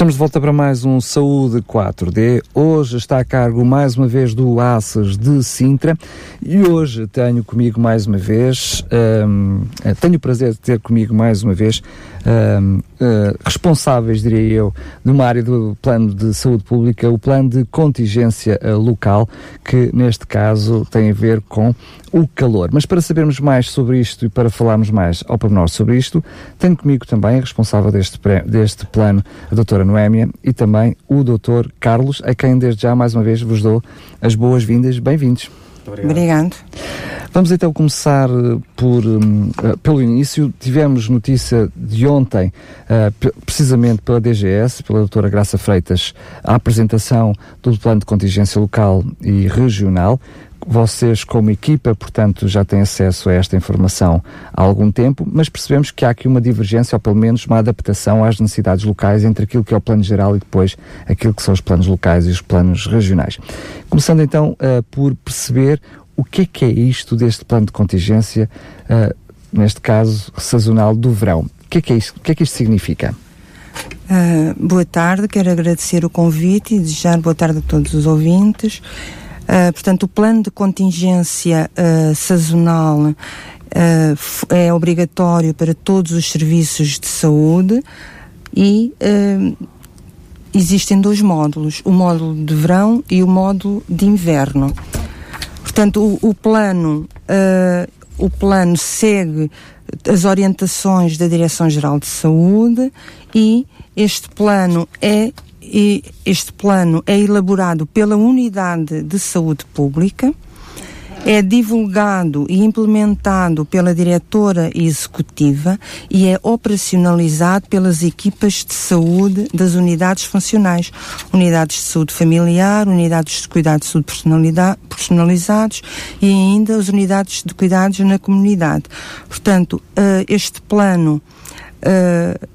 Estamos de volta para mais um Saúde 4D. Hoje está a cargo mais uma vez do ACES de Sintra e hoje tenho comigo mais uma vez, um, tenho o prazer de ter comigo mais uma vez uh, responsáveis, diria eu, de uma área do plano de saúde pública, o plano de contingência uh, local, que neste caso tem a ver com o calor. Mas para sabermos mais sobre isto e para falarmos mais ao pormenor sobre isto, tenho comigo também a responsável deste, deste plano, a doutora Noémia, e também o doutor Carlos, a quem desde já mais uma vez vos dou as boas-vindas. Bem-vindos. Obrigado. Vamos então começar eh, por, um, uh, pelo início. Tivemos notícia de ontem, uh, precisamente pela DGS, pela doutora Graça Freitas, a apresentação do plano de contingência local e regional, vocês, como equipa, portanto, já têm acesso a esta informação há algum tempo, mas percebemos que há aqui uma divergência, ou pelo menos uma adaptação às necessidades locais entre aquilo que é o plano geral e depois aquilo que são os planos locais e os planos regionais. Começando então uh, por perceber o que é que é isto deste plano de contingência, uh, neste caso sazonal do verão. O que é que, é isto, o que, é que isto significa? Uh, boa tarde, quero agradecer o convite e desejar boa tarde a todos os ouvintes. Uh, portanto, o plano de contingência uh, sazonal uh, é obrigatório para todos os serviços de saúde e existem dois módulos, o módulo de verão e o módulo de inverno. Portanto, o, o plano, o plano segue as orientações da Direção-Geral de Saúde e este plano é e este plano é elaborado pela Unidade de Saúde Pública, é divulgado e implementado pela diretora executiva e é operacionalizado pelas equipas de saúde das unidades funcionais, unidades de saúde familiar, unidades de cuidados de saúde personalizados e ainda as unidades de cuidados na comunidade. Portanto, uh, este plano uh,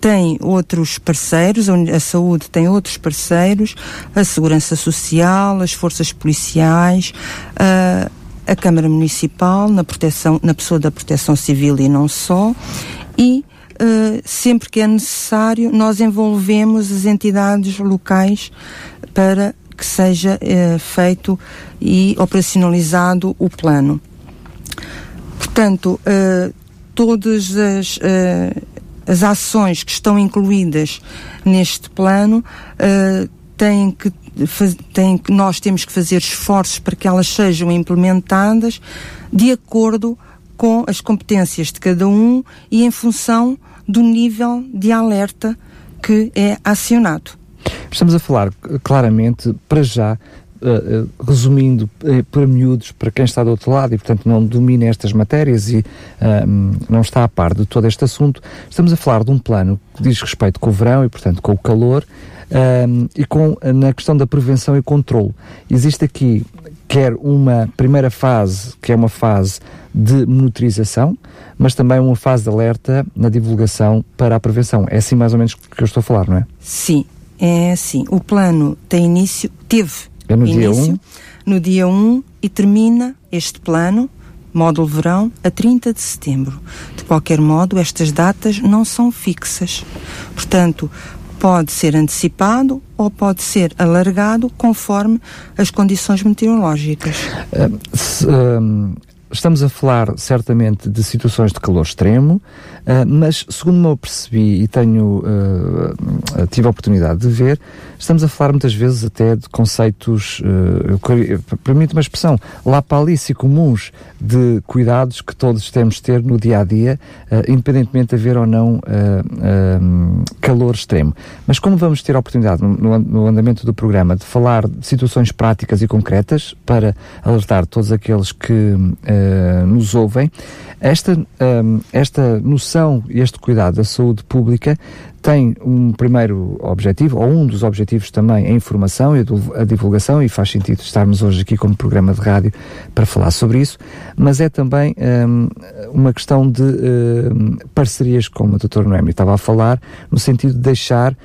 tem outros parceiros, a saúde tem outros parceiros, a segurança social, as forças policiais, a, a Câmara Municipal, na, proteção, na pessoa da proteção civil e não só, e Uh, sempre que é necessário, nós envolvemos as entidades locais para que seja uh, feito e operacionalizado o plano. Portanto, uh, todas as, as ações que estão incluídas neste plano uh, têm que têm, nós temos que fazer esforços para que elas sejam implementadas de acordo com as competências de cada um e em função do nível de alerta que é acionado. Estamos a falar claramente, para já, resumindo uh, para miúdos, para quem está do outro lado e, portanto, não domina estas matérias e não está a par de todo este assunto, estamos a falar de um plano que diz respeito com o verão e, portanto, com o calor e com, na questão da prevenção e controle. Existe aqui, quer uma primeira fase, que é uma fase de monitorização, mas também uma fase de alerta na divulgação para a prevenção. É assim mais ou menos que eu estou a falar, não é? Sim, é assim. O plano tem início, teve é no início, dia 1? No dia 1 e termina este plano, módulo verão, a 30 de setembro. De qualquer modo, estas datas não são fixas. Portanto, pode ser antecipado ou pode ser alargado conforme as condições meteorológicas. Uh, se, uh, estamos a falar certamente de situações de calor extremo, uh, mas segundo me eu percebi e tenho uh, tive a oportunidade de ver, estamos a falar muitas vezes até de conceitos, uh, permite uma expressão, ali comuns de cuidados que todos temos de ter no dia a dia, uh, independentemente de haver ou não calor extremo. Mas como vamos ter a oportunidade no, no andamento do programa de falar de situações práticas e concretas para alertar todos aqueles que uh, nos ouvem, esta, um, esta noção e este cuidado da saúde pública tem um primeiro objetivo, ou um dos objetivos também, a informação e a divulgação, e faz sentido estarmos hoje aqui como programa de rádio para falar sobre isso, mas é também um, uma questão de um, parcerias, como o Dr. Noemi estava a falar, no sentido de deixar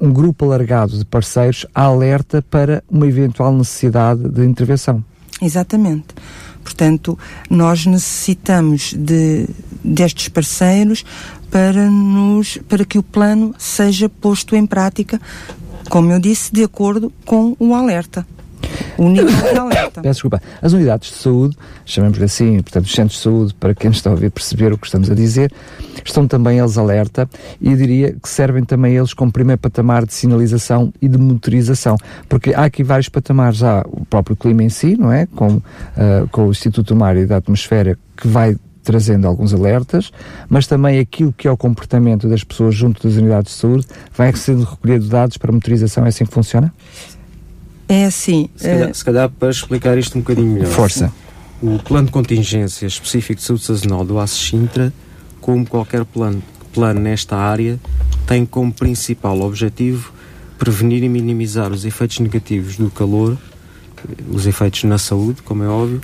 um, um grupo alargado de parceiros alerta para uma eventual necessidade de intervenção. Exatamente. Portanto, nós necessitamos de, destes parceiros para, nos, para que o plano seja posto em prática, como eu disse, de acordo com o alerta. Nível de alerta. Peço desculpa. As unidades de saúde, chamamos-lhe assim, portanto, os centros de saúde, para quem está a ouvir perceber o que estamos a dizer, estão também eles alerta e diria que servem também eles como primeiro patamar de sinalização e de motorização, porque há aqui vários patamares, há o próprio clima em si, não é? Com, uh, com o Instituto do Mar e da Atmosfera, que vai trazendo alguns alertas, mas também aquilo que é o comportamento das pessoas junto das unidades de saúde vai sendo recolhido dados para motorização, é assim que funciona? É assim. Se calhar, uh... se calhar para explicar isto um bocadinho melhor. Força. O plano de contingência específico de saúde sazonal do ACE Sintra, como qualquer plano, plano nesta área, tem como principal objetivo prevenir e minimizar os efeitos negativos do calor, os efeitos na saúde, como é óbvio,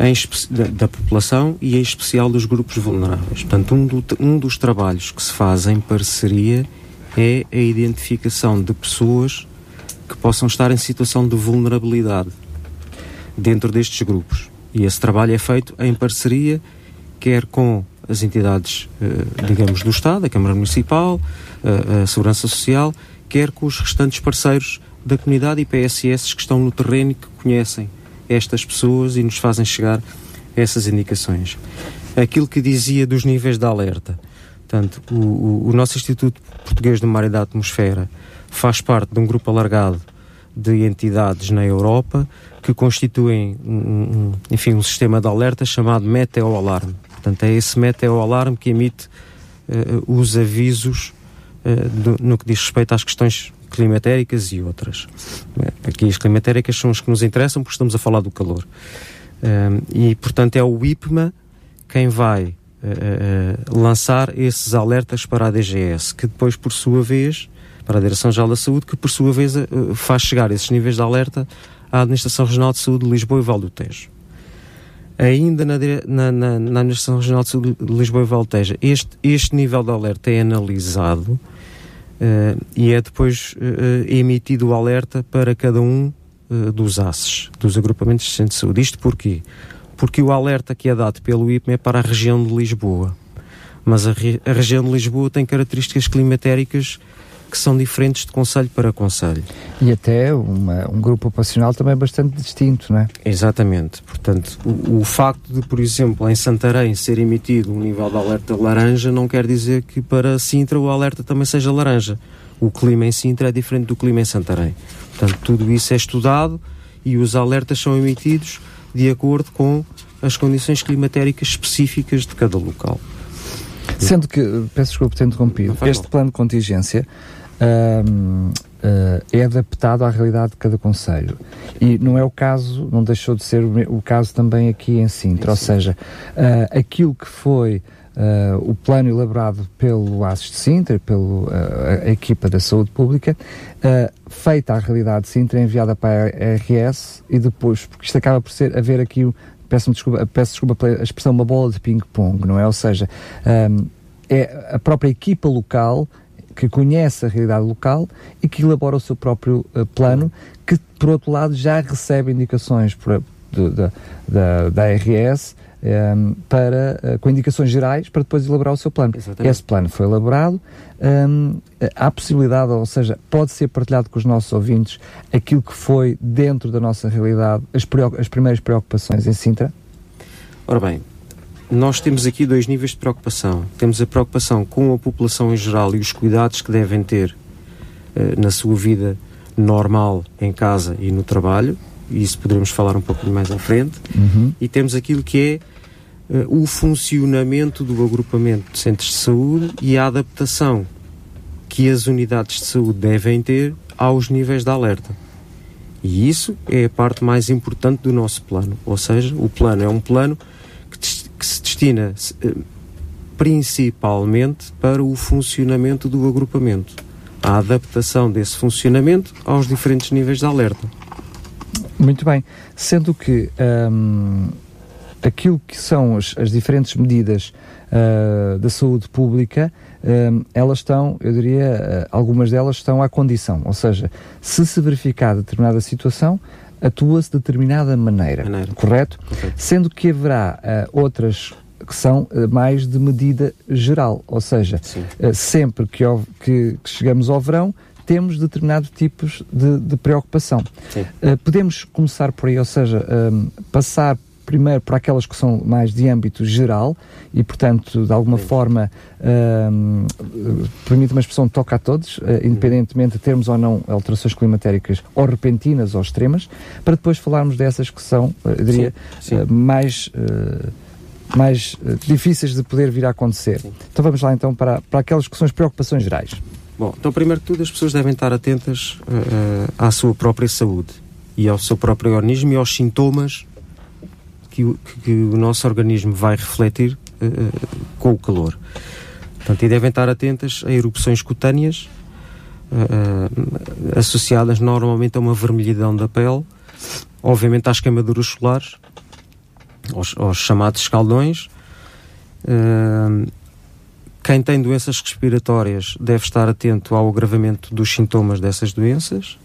em, da, da, população e em especial dos grupos vulneráveis. Portanto, um, do, um dos trabalhos que se faz em parceria é a identificação de pessoas que possam estar em situação de vulnerabilidade dentro destes grupos. E esse trabalho é feito em parceria, quer com as entidades, eh, digamos, do Estado, a Câmara Municipal, a Segurança Social, quer com os restantes parceiros da comunidade e PSS que estão no terreno e que conhecem estas pessoas e nos fazem chegar essas indicações. Aquilo que dizia dos níveis de alerta. Portanto, o, o nosso Instituto Português de Mar e da Atmosfera faz parte de um grupo alargado de entidades na Europa que constituem um, enfim, um sistema de alerta chamado Meteo-Alarme. Portanto, é esse Meteo-Alarme que emite uh, os avisos uh, do, no que diz respeito às questões climatéricas e outras. Aqui as climatéricas são as que nos interessam porque estamos a falar do calor. E, portanto, é o IPMA quem vai lançar esses alertas para a DGS, que depois, por sua vez, para a Direção-Geral da Saúde, que por sua vez uh, faz chegar esses níveis de alerta à Administração Regional de Saúde de Lisboa e Val do Tejo. Ainda na, na, na, na Administração Regional de Saúde de Lisboa e Val do Tejo, este, este nível de alerta é analisado Uh, e é depois uh, emitido o alerta para cada um uh, dos ACES, dos agrupamentos de centro de saúde. Isto porquê? Porque o alerta que é dado pelo IPM é para a região de Lisboa. Mas a, a região de Lisboa tem características climatéricas que são diferentes de conselho para conselho. E até uma, um grupo operacional também bastante distinto, não é? Exatamente. Portanto, o, o, facto de, por exemplo, em Santarém ser emitido um nível de alerta laranja não quer dizer que para Sintra o alerta também seja laranja. O clima em Sintra é diferente do clima em Santarém. Portanto, tudo isso é estudado e os alertas são emitidos de acordo com as condições climatéricas específicas de cada local. Sendo que, peço desculpa por ter interrompido, este plano de contingência uh, é adaptado à realidade de cada conselho. E não é o caso, não deixou de ser o, caso também aqui em Sintra, ou seja, uh, aquilo que foi Uh, o plano elaborado pelo ASIS de Sintra, pela equipa da saúde pública, uh, feita à realidade de Sintra, enviada para a RS e depois, porque isto acaba por ser haver aqui, peço desculpa, peço desculpa pela expressão, uma bola de ping-pong, não é? Ou seja, um, é a própria equipa local que conhece a realidade local e que elabora o seu próprio uh, plano, que por outro lado já recebe indicações por, de, de, da, da RS um, ehm, para, uh, com indicações gerais para depois elaborar o seu plano. Exatamente. Esse plano foi elaborado, um, ehm, há possibilidade, ou seja, pode ser partilhado com os nossos ouvintes aquilo que foi dentro da nossa realidade, as, as primeiras preocupações em Sintra? Ora bem, nós temos aqui dois níveis de preocupação. Temos a preocupação com a população em geral e os cuidados que devem ter uh, na sua vida normal, em casa e no trabalho, e isso poderemos falar um pouco mais à frente. Uhum. E temos aquilo que é uh, o funcionamento do agrupamento de centros de saúde e a adaptação que as unidades de saúde devem ter aos níveis de alerta. E isso é a parte mais importante do nosso plano. Ou seja, o plano é um plano que, destina uh, principalmente para o funcionamento do agrupamento, a adaptação desse funcionamento aos diferentes níveis de alerta. Muito bem, sendo que um, aquilo que são as, as diferentes medidas uh, da saúde pública, um, elas estão, eu diria, uh, algumas delas estão à condição, ou seja, se se verificar determinada situação, atua-se de determinada maneira, maneira. Correto? correto? Sendo que haverá uh, outras que são uh, mais de medida geral, ou seja, uh, sempre que, que, que, chegamos ao verão, temos determinados tipos de, de preocupação. podemos começar por aí, ou seja, passar primeiro para aquelas que são mais de âmbito geral e, portanto, de alguma Sim. forma, uh, permite uma expressão toca a todos, uh, independentemente de termos ou não alterações climatéricas ou repentinas ou extremas, para depois falarmos dessas que são, uh, eu diria, Sim. Sim. mais mais difíceis de poder vir a acontecer. Sim. Então vamos lá então para, para aquelas que são as preocupações gerais. Bom, então primeiro que tudo as pessoas devem estar atentas uh, à sua própria saúde e ao seu próprio organismo e aos sintomas que o, que o nosso organismo vai refletir uh, com o calor. Portanto, e devem estar atentas a erupções cutâneas uh, associadas normalmente a uma vermelhidão da pele, obviamente às queimaduras solares, aos, aos chamados escaldões. Uh, quem tem doenças respiratórias deve estar atento ao agravamento dos sintomas dessas doenças.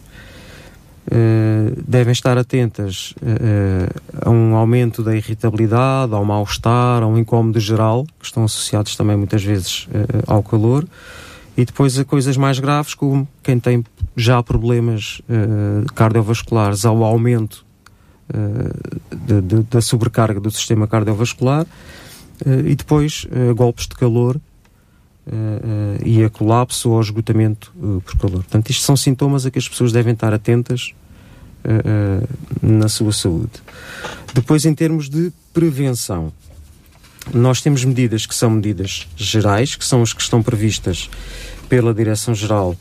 Uh, devem estar atentas uh, a um aumento da irritabilidade, ao mal-estar, a um incómodo geral, que estão associados também muitas vezes uh, ao calor, e depois a coisas mais graves, como quem tem já problemas cardiovasculares, ao aumento de, de, da sobrecarga do sistema cardiovascular, e depois golpes de calor e a colapso ou esgotamento por calor. Portanto, isto são sintomas a que as pessoas devem estar atentas na sua saúde. Depois, em termos de prevenção, nós temos medidas que são medidas gerais, que são as que estão previstas pela Direção-Geral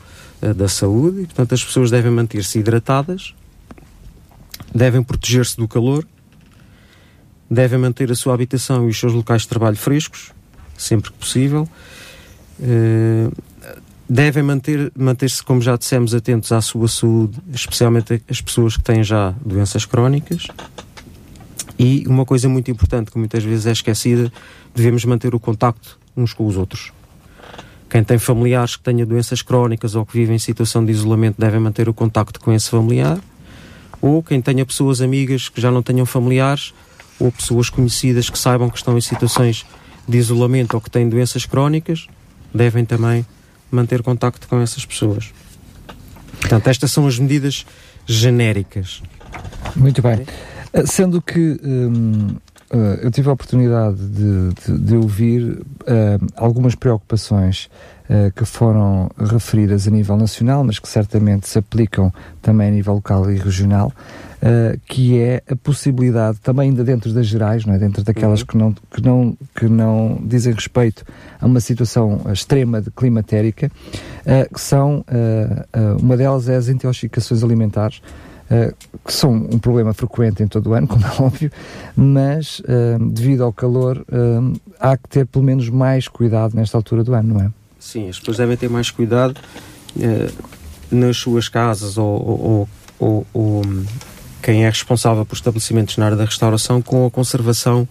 da Saúde, e, portanto, as pessoas devem manter-se hidratadas, devem proteger-se do calor, devem manter a sua habitação e os seus locais de trabalho frescos, sempre que possível, eh, devem manter, manter-se, como já dissemos, atentos à sua saúde, especialmente as pessoas que têm já doenças crónicas. E uma coisa muito importante, que muitas vezes é esquecida, devemos manter o contacto uns com os outros. Quem tem familiares que tenham doenças crónicas ou que vivem em situação de isolamento deve manter o contacto com esse familiar. Ou quem tenha pessoas amigas que já não tenham familiares ou pessoas conhecidas que saibam que estão em situações de isolamento ou que têm doenças crónicas, devem também manter contacto com essas pessoas. Portanto, estas são as medidas genéricas. Muito bem. Sendo que hum, eh, eu tive a oportunidade de, de, de ouvir uh, algumas preocupações que foram referidas a nível nacional, mas que certamente se aplicam também a nível local e regional, uh, que é a possibilidade, também ainda dentro das gerais, não é? dentro daquelas uhum. que, não, que, não, que não dizem respeito a uma situação extrema de climatérica, que são, uma delas é as intoxicações alimentares, eh, que são um problema frequente em todo o ano, como é óbvio, mas uh, devido ao calor uh, há que ter pelo menos mais cuidado nesta altura do ano, não é? Sim, as pessoas devem ter mais cuidado nas suas casas ou, ou, ou, quem é responsável por estabelecimentos na área da restauração com a conservação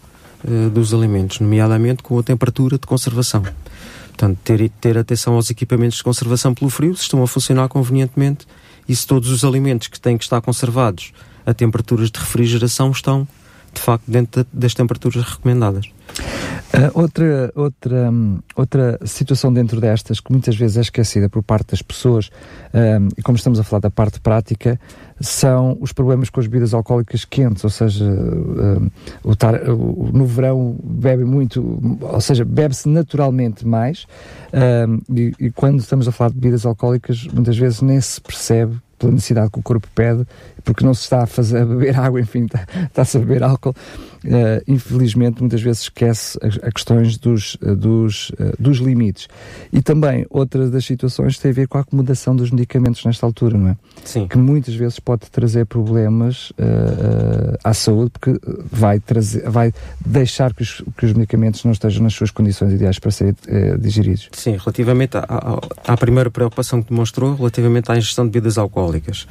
dos alimentos, nomeadamente com a temperatura de conservação. Portanto, ter, ter atenção aos equipamentos de conservação pelo frio, se estão a funcionar convenientemente e se todos os alimentos que têm que estar conservados a temperaturas de refrigeração estão, de facto, dentro das temperaturas recomendadas. Uh, outra, outra, um, outra situação dentro destas que muitas vezes é esquecida por parte das pessoas, um, e como estamos a falar da parte prática, são os problemas com as bebidas alcoólicas quentes, ou seja, um, o tar, o, no verão bebe muito, ou seja, bebe-se naturalmente mais, e, e quando estamos a falar de bebidas alcoólicas, muitas vezes nem se percebe pela necessidade que o corpo pede, porque não se está a, fazer, a beber água, enfim, está, está-se a beber álcool. uh, infelizmente, muitas vezes esquece as, questões dos, uh, dos, uh, dos limites. E também, outra das situações tem a ver com a acomodação dos medicamentos nesta altura, não é? Sim. Que muitas vezes pode trazer problemas à saúde, porque vai, trazer, vai deixar que os, que os medicamentos não estejam nas suas condições ideais para serem digeridos. Sim, relativamente à, à, à primeira preocupação que demonstrou, relativamente à ingestão de bebidas alcoólicas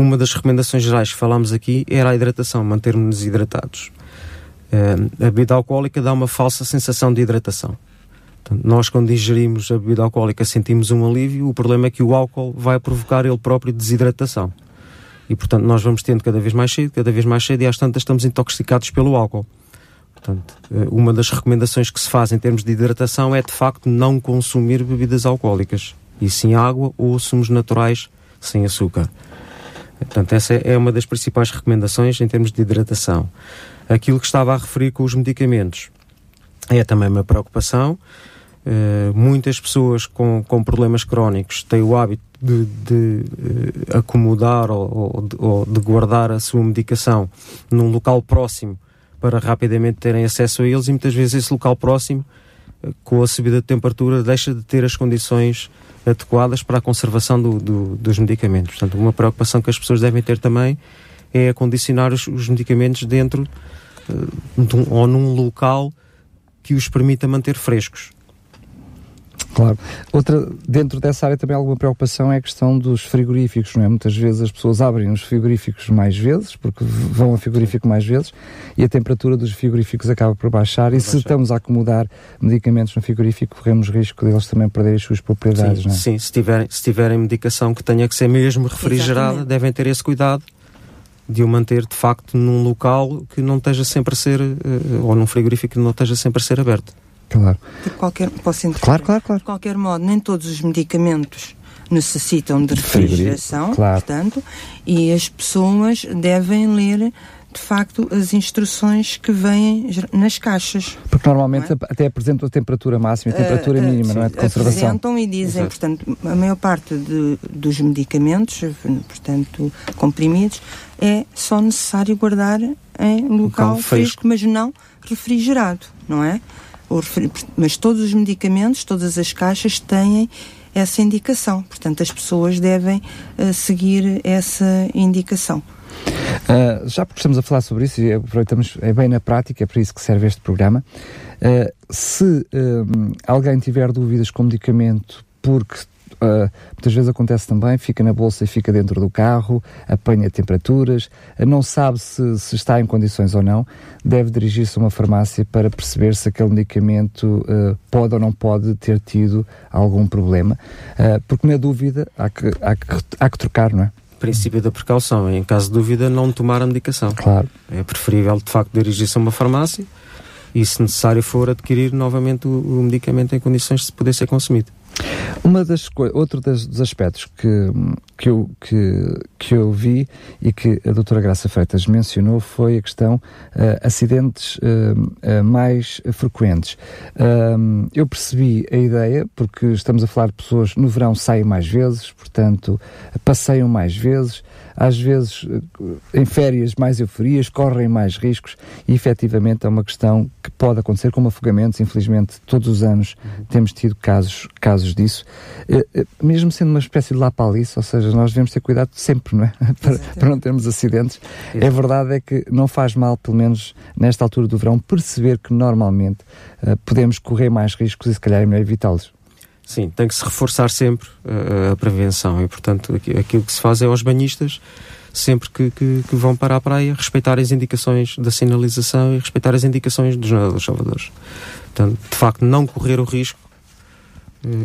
uma das recomendações gerais que falámos aqui era a hidratação, mantermos-nos hidratados. Uh, a bebida alcoólica dá uma falsa sensação de hidratação. Portanto, nós, quando ingerimos a bebida alcoólica, sentimos um alívio. O problema é que o álcool vai provocar ele próprio desidratação. E, portanto, nós vamos tendo cada vez mais cedo, cada vez mais cedo, e às tantas estamos intoxicados pelo álcool. Portanto, eh, uma das recomendações que se faz em termos de hidratação é, de facto, não consumir bebidas alcoólicas, e sim água ou sumos naturais sem açúcar. Portanto, essa é uma das principais recomendações em termos de hidratação. Aquilo que estava a referir com os medicamentos é também uma preocupação. Uh, muitas pessoas com, com problemas crónicos têm o hábito de, de uh, acomodar ou, ou, de, ou, de, guardar a sua medicação num local próximo para rapidamente terem acesso a eles e muitas vezes esse local próximo, uh, com a subida de temperatura, deixa de ter as condições adequadas para a conservação do, do, dos medicamentos. Portanto, uma preocupação que as pessoas devem ter também é acondicionar os, os medicamentos dentro uh, de um, ou num local que os permita manter frescos. Claro. Outra, dentro dessa área também alguma preocupação é a questão dos frigoríficos, não é? Muitas vezes as pessoas abrem os frigoríficos mais vezes, porque vão a frigorífico mais vezes, e a temperatura dos frigoríficos acaba por baixar, por e baixar. se estamos a acomodar medicamentos no frigorífico, corremos risco deles também perderem as suas propriedades, sim, não é? Sim, se tiverem, se tiverem medicação que tenha que ser mesmo refrigerada, Exatamente. devem ter esse cuidado de o manter de facto num local que não esteja sempre a ser, eh, ou num frigorífico que não esteja sempre a ser aberto. Claro. De qualquer, posso Claro, claro, claro. De qualquer modo, nem todos os medicamentos necessitam de refrigeração, claro. portanto, e as pessoas devem ler de facto as instruções que vêm nas caixas. Porque normalmente é? até apresentam a temperatura máxima e a temperatura uh, uh, mínima, não é? De conservação. Apresentam e dizem, Exato. portanto, a maior parte de, dos medicamentos, portanto, comprimidos, é só necessário guardar em local, local fresco, fresco, mas não refrigerado, não é? Mas todos os medicamentos, todas as caixas têm essa indicação. Portanto, as pessoas devem uh, seguir essa indicação. Uh, já porque estamos a falar sobre isso e aproveitamos, é bem na prática, é para isso que serve este programa. Uh, se alguém tiver dúvidas com o medicamento porque uh, muitas vezes acontece também, fica na bolsa e fica dentro do carro, apanha temperaturas, uh, não sabe se, se, está em condições ou não, deve dirigir-se a uma farmácia para perceber se aquele medicamento uh, pode ou não pode ter tido algum problema, porque na dúvida há que, há, que, há que trocar, não é? princípio da precaução. Em caso de dúvida, não tomar a medicação. Claro. É preferível, de facto, dirigir-se a uma farmácia e, se necessário for, adquirir novamente o, o medicamento em condições de poder ser consumido. Uma das outro das, dos aspectos que, que, eu, que, que eu vi e que a doutora Graça Freitas mencionou foi a questão uh, acidentes uh, uh, mais frequentes. eu percebi a ideia, porque estamos a falar de pessoas no verão saem mais vezes, portanto passeiam mais vezes, às vezes em férias mais euforias, correm mais riscos e efetivamente é uma questão que pode acontecer como afogamentos, infelizmente todos os anos uhum. temos tido casos, casos disso, mesmo sendo uma espécie de lapalice, ou seja, nós devemos ter cuidado sempre, não é? para, para, não termos acidentes. Exato. É verdade é que não faz mal, pelo menos nesta altura do verão, perceber que normalmente podemos correr mais riscos e se calhar é melhor evitá-los. Sim, tem que se reforçar sempre uh, a prevenção e, portanto, aquilo que se faz é aos banhistas, sempre que, que, que, vão para a praia, respeitar as indicações da sinalização e respeitar as indicações dos nadadores salvadores. Portanto, de facto, não correr o risco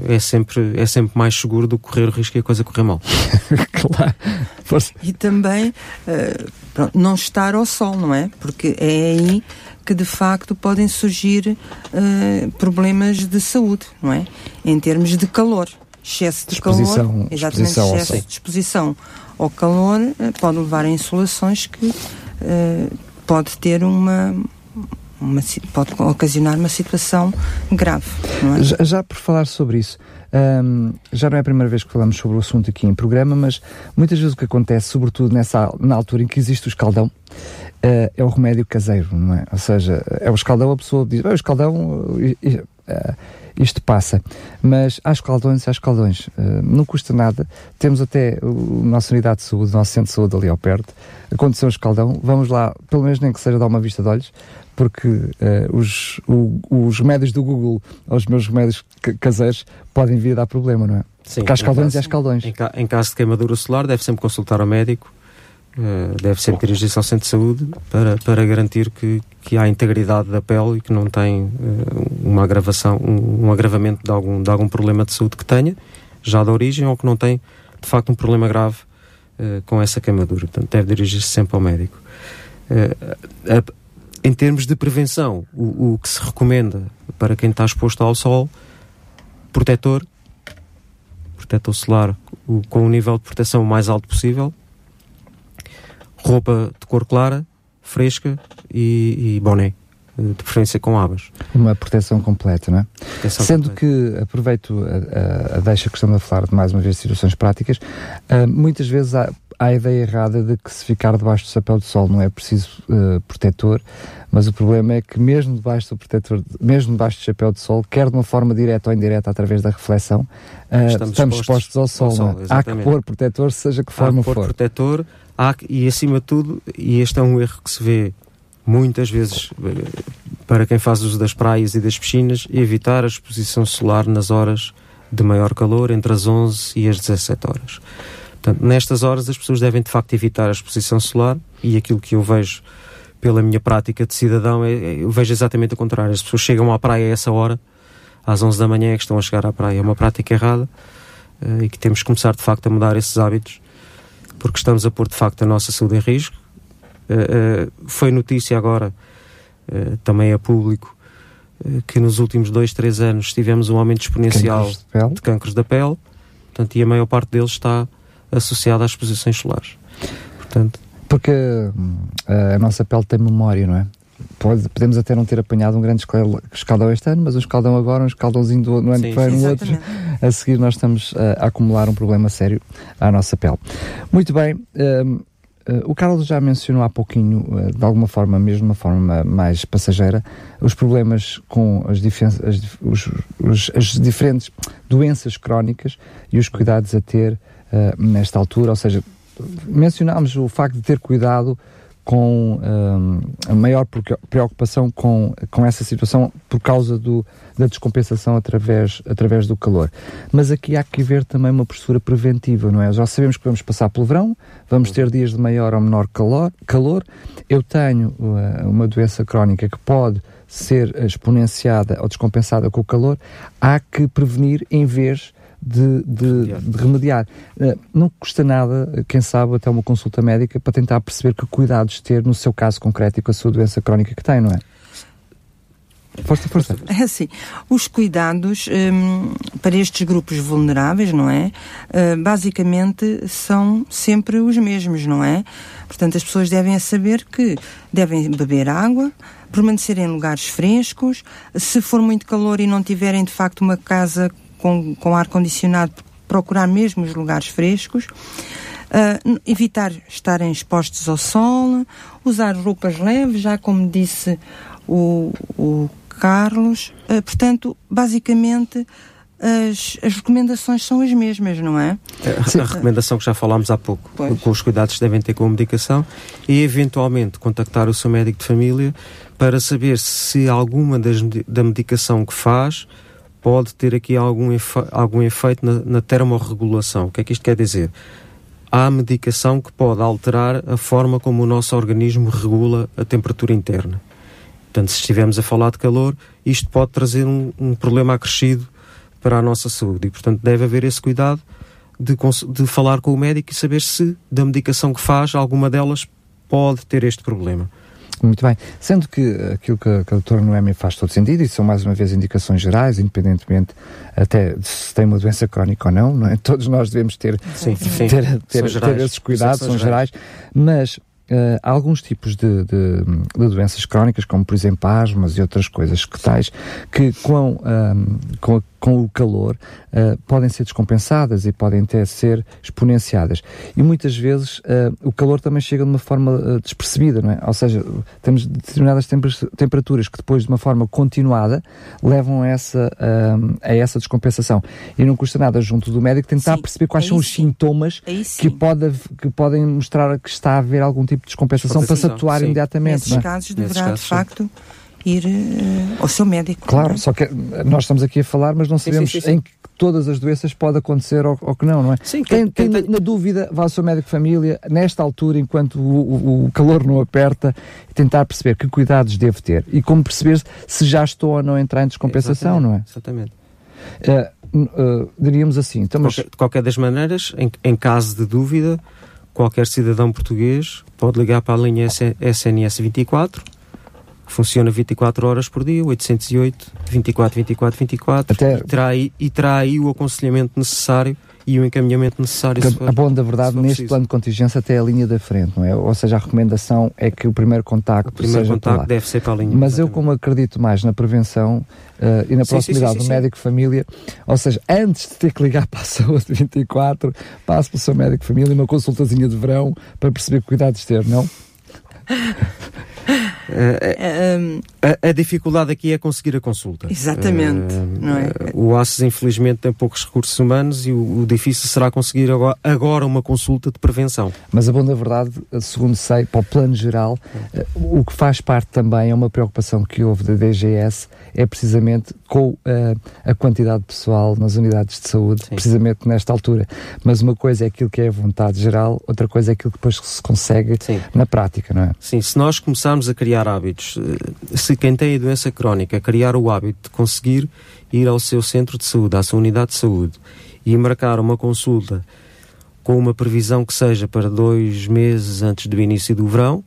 é sempre, é sempre mais seguro do que correr o risco e a coisa correr mal. claro. Força. E também uh, pronto, não estar ao sol, não é? Porque é aí que de facto podem surgir uh, problemas de saúde, não é? Em termos de calor. Excesso de calor, exatamente, excesso de exposição ao calor uh, pode levar a insolações que pode ter uma uma, pode ocasionar uma situação grave. É? Já, já, por falar sobre isso, um, já não é a primeira vez que falamos sobre o assunto aqui em programa, mas muitas vezes o que acontece, sobretudo nessa, na altura em que existe o escaldão, uh, é o remédio caseiro, não é? Ou seja, é o escaldão, a pessoa diz, o escaldão, uh, isto passa. Mas há escaldões há escaldões. Uh, não custa nada. Temos até o nossa unidade de saúde, o nosso centro de saúde ali ao perto. Aconteceu um escaldão, vamos lá, pelo menos nem que seja dar uma vista de olhos, porque uh, os, o, os remédios do Google, os meus remédios caseiros, podem vir a dar problema, não é? Sim, porque há escaldões caso, e há escaldões. Em, ca, em, caso de queimadura solar, deve sempre consultar o médico, uh, deve sempre dirigir-se ao centro de saúde para, para garantir que, que há integridade da pele e que não tem uh, uma agravação, um, um, agravamento de algum, de algum problema de saúde que tenha, já da origem, ou que não tem, de facto, um problema grave com essa queimadura. Portanto, deve dirigir-se sempre ao médico. A, em termos de prevenção, o, o que se recomenda para quem está exposto ao sol, protetor, protetor solar o, com o nível de proteção o mais alto possível, roupa de cor clara, fresca e, e boné de preferência com abas. Uma proteção completa, não é? Proteção Sendo completa. que, aproveito a, a, a, deixa que estamos a falar de mais uma vez de situações práticas, uh, muitas vezes há, há a ideia errada de que se ficar debaixo do chapéu de sol não é preciso uh, protetor, mas o problema é que mesmo debaixo do protetor, mesmo debaixo do chapéu de sol, quer de uma forma direta ou indireta através da reflexão, uh, estamos, estamos expostos, ao sol. Ao sol é? Há que pôr protetor, seja que forma for. Há protetor, há, e acima de tudo, e este é um erro que se vê muitas vezes eh, para quem faz uso das praias e das piscinas, evitar a exposição solar nas horas de maior calor, entre as 11 e as 17 horas. Portanto, nestas horas as pessoas devem de facto evitar a exposição solar e aquilo que eu vejo pela minha prática de cidadão é, é eu vejo exatamente o contrário. As pessoas chegam à praia a essa hora, às 11 da manhã é que estão a chegar à praia. É uma prática errada uh, e que temos que começar de facto a mudar esses hábitos porque estamos a pôr de facto a nossa saúde em risco. Uh, uh, foi notícia agora, também a público, que nos últimos dois, três anos tivemos um aumento exponencial de, de cancros da pele, portanto, e a maior parte deles está associada às exposições solares. Portanto, porque hum, a nossa pele tem memória, não é? Pode, podemos até não ter apanhado um grande escaldão este ano, mas um escaldão agora, um escaldãozinho do, no ano que vem, no outro, a seguir nós estamos a, a, acumular um problema sério à nossa pele. Muito bem, um, Uh, o Carlos já mencionou há pouquinho, uh, de alguma forma, mesmo de uma forma mais passageira, os problemas com as, as, os, os, as diferentes doenças crónicas e os cuidados a ter uh, nesta altura, ou seja, mencionámos o facto de ter cuidado com um, a maior preocupação com, com essa situação por causa do, da descompensação através, através do calor. Mas aqui há que ver também uma postura preventiva, não é? Já sabemos que vamos passar pelo verão, vamos ter dias de maior ou menor calor. calor. Eu tenho uh, uma doença crónica que pode ser exponenciada ou descompensada com o calor. Há que prevenir em vez de, de, de remediar. Uh, não custa nada, quem sabe, até uma consulta médica para tentar perceber que cuidados ter no seu caso concreto e com a sua doença crónica que tem, não é? Força, força. É assim, os cuidados um, para estes grupos vulneráveis, não é? Uh, basicamente são sempre os mesmos, não é? Portanto, as pessoas devem saber que devem beber água, permanecer em lugares frescos, se for muito calor e não tiverem de facto uma casa com, com ar-condicionado, procurar mesmo os lugares frescos. Uh, evitar estarem expostos ao sol, usar roupas leves, já como disse o, o Carlos. Uh, portanto, basicamente, as, as, recomendações são as mesmas, não é? A, a recomendação que já falámos há pouco, pois. com os cuidados que devem ter com a medicação e, eventualmente, contactar o seu médico de família para saber se alguma das, da medicação que faz pode ter aqui algum, efe algum efeito na, na termorregulação. O que é que isto quer dizer? Há medicação que pode alterar a forma como o nosso organismo regula a temperatura interna. Portanto, se estivermos a falar de calor, isto pode trazer um, um problema acrescido para a nossa saúde. E, portanto, deve haver esse cuidado de, de falar com o médico e saber se da medicação que faz, alguma delas pode ter este problema. Muito bem. Sendo que aquilo que a, que a doutora Noémia faz todo sentido, e são mais uma vez indicações gerais, independentemente até de se tem uma doença crónica ou não, não é? Todos nós devemos ter, sim, sim. ter, ter, ter, esses cuidados, são, gerais. gerais. Mas uh, alguns tipos de, de, de, doenças crónicas, como por exemplo asmas e outras coisas que tais, que com, um, com, com, o calor uh, podem ser descompensadas e podem até ser exponenciadas. E muitas vezes uh, o calor também chega de uma forma despercebida, não é? Ou seja, temos determinadas temperaturas que depois de uma forma continuada levam a essa, a essa descompensação. E não custa nada junto do médico tentar sim, perceber quais são os sintomas que, pode, que podem mostrar que está a haver algum tipo de descompensação para se atuar sim. imediatamente. Nesses é? casos deverá, de facto, ir uh, ao seu médico. Claro, é? só que nós estamos aqui a falar, mas não sabemos sim, sim, sim, em que todas as doenças pode acontecer ou, ou que não, não é? Sim, quem, quem, quem na, dúvida, vá ao seu médico de família, nesta altura, enquanto o, o, o, calor não aperta, tentar perceber que cuidados deve ter e como perceber se já estou ou não a entrar em descompensação, não é? Exatamente. Uh, uh, diríamos assim. Então, mas... qualquer, de qualquer das maneiras, em, em caso de dúvida, qualquer cidadão português pode ligar para a linha SNS 24, que funciona 24 horas por dia, 808 24 24 24, Até... e, terá aí, e terá aí o aconselhamento necessário e o encaminhamento necessário. a bom da verdade, neste preciso. plano de contingência até a linha da frente, não é? Ou seja, a recomendação é que o primeiro contacto o primeiro contacto deve ser para a linha. Mas exatamente. eu, como acredito mais na prevenção uh, e na sim, proximidade sim, sim, do médico família, ou seja, antes de ter que ligar para a saúde 24, passe para o seu médico família uma consultazinha de verão para perceber que cuidados ter, não? Uh, a, a, dificuldade aqui é conseguir a consulta. Exatamente. Uh, não é? O ACES, infelizmente, tem poucos recursos humanos e o, o, difícil será conseguir agora, agora, uma consulta de prevenção. Mas a bom da verdade, segundo sei, para o plano geral, uh, o que faz parte também é uma preocupação que houve da DGS, é precisamente com a quantidade de pessoal nas unidades de saúde, Sim. precisamente nesta altura. Mas uma coisa é aquilo que é a vontade geral, outra coisa é aquilo que depois se consegue Sim. na prática, não é? Sim, se nós começarmos a criar criar hábitos. Eh, se quem tem a doença crónica criar o hábito de conseguir ir ao seu centro de saúde, à sua unidade de saúde e marcar uma consulta com uma previsão que seja para dois meses antes do início do verão,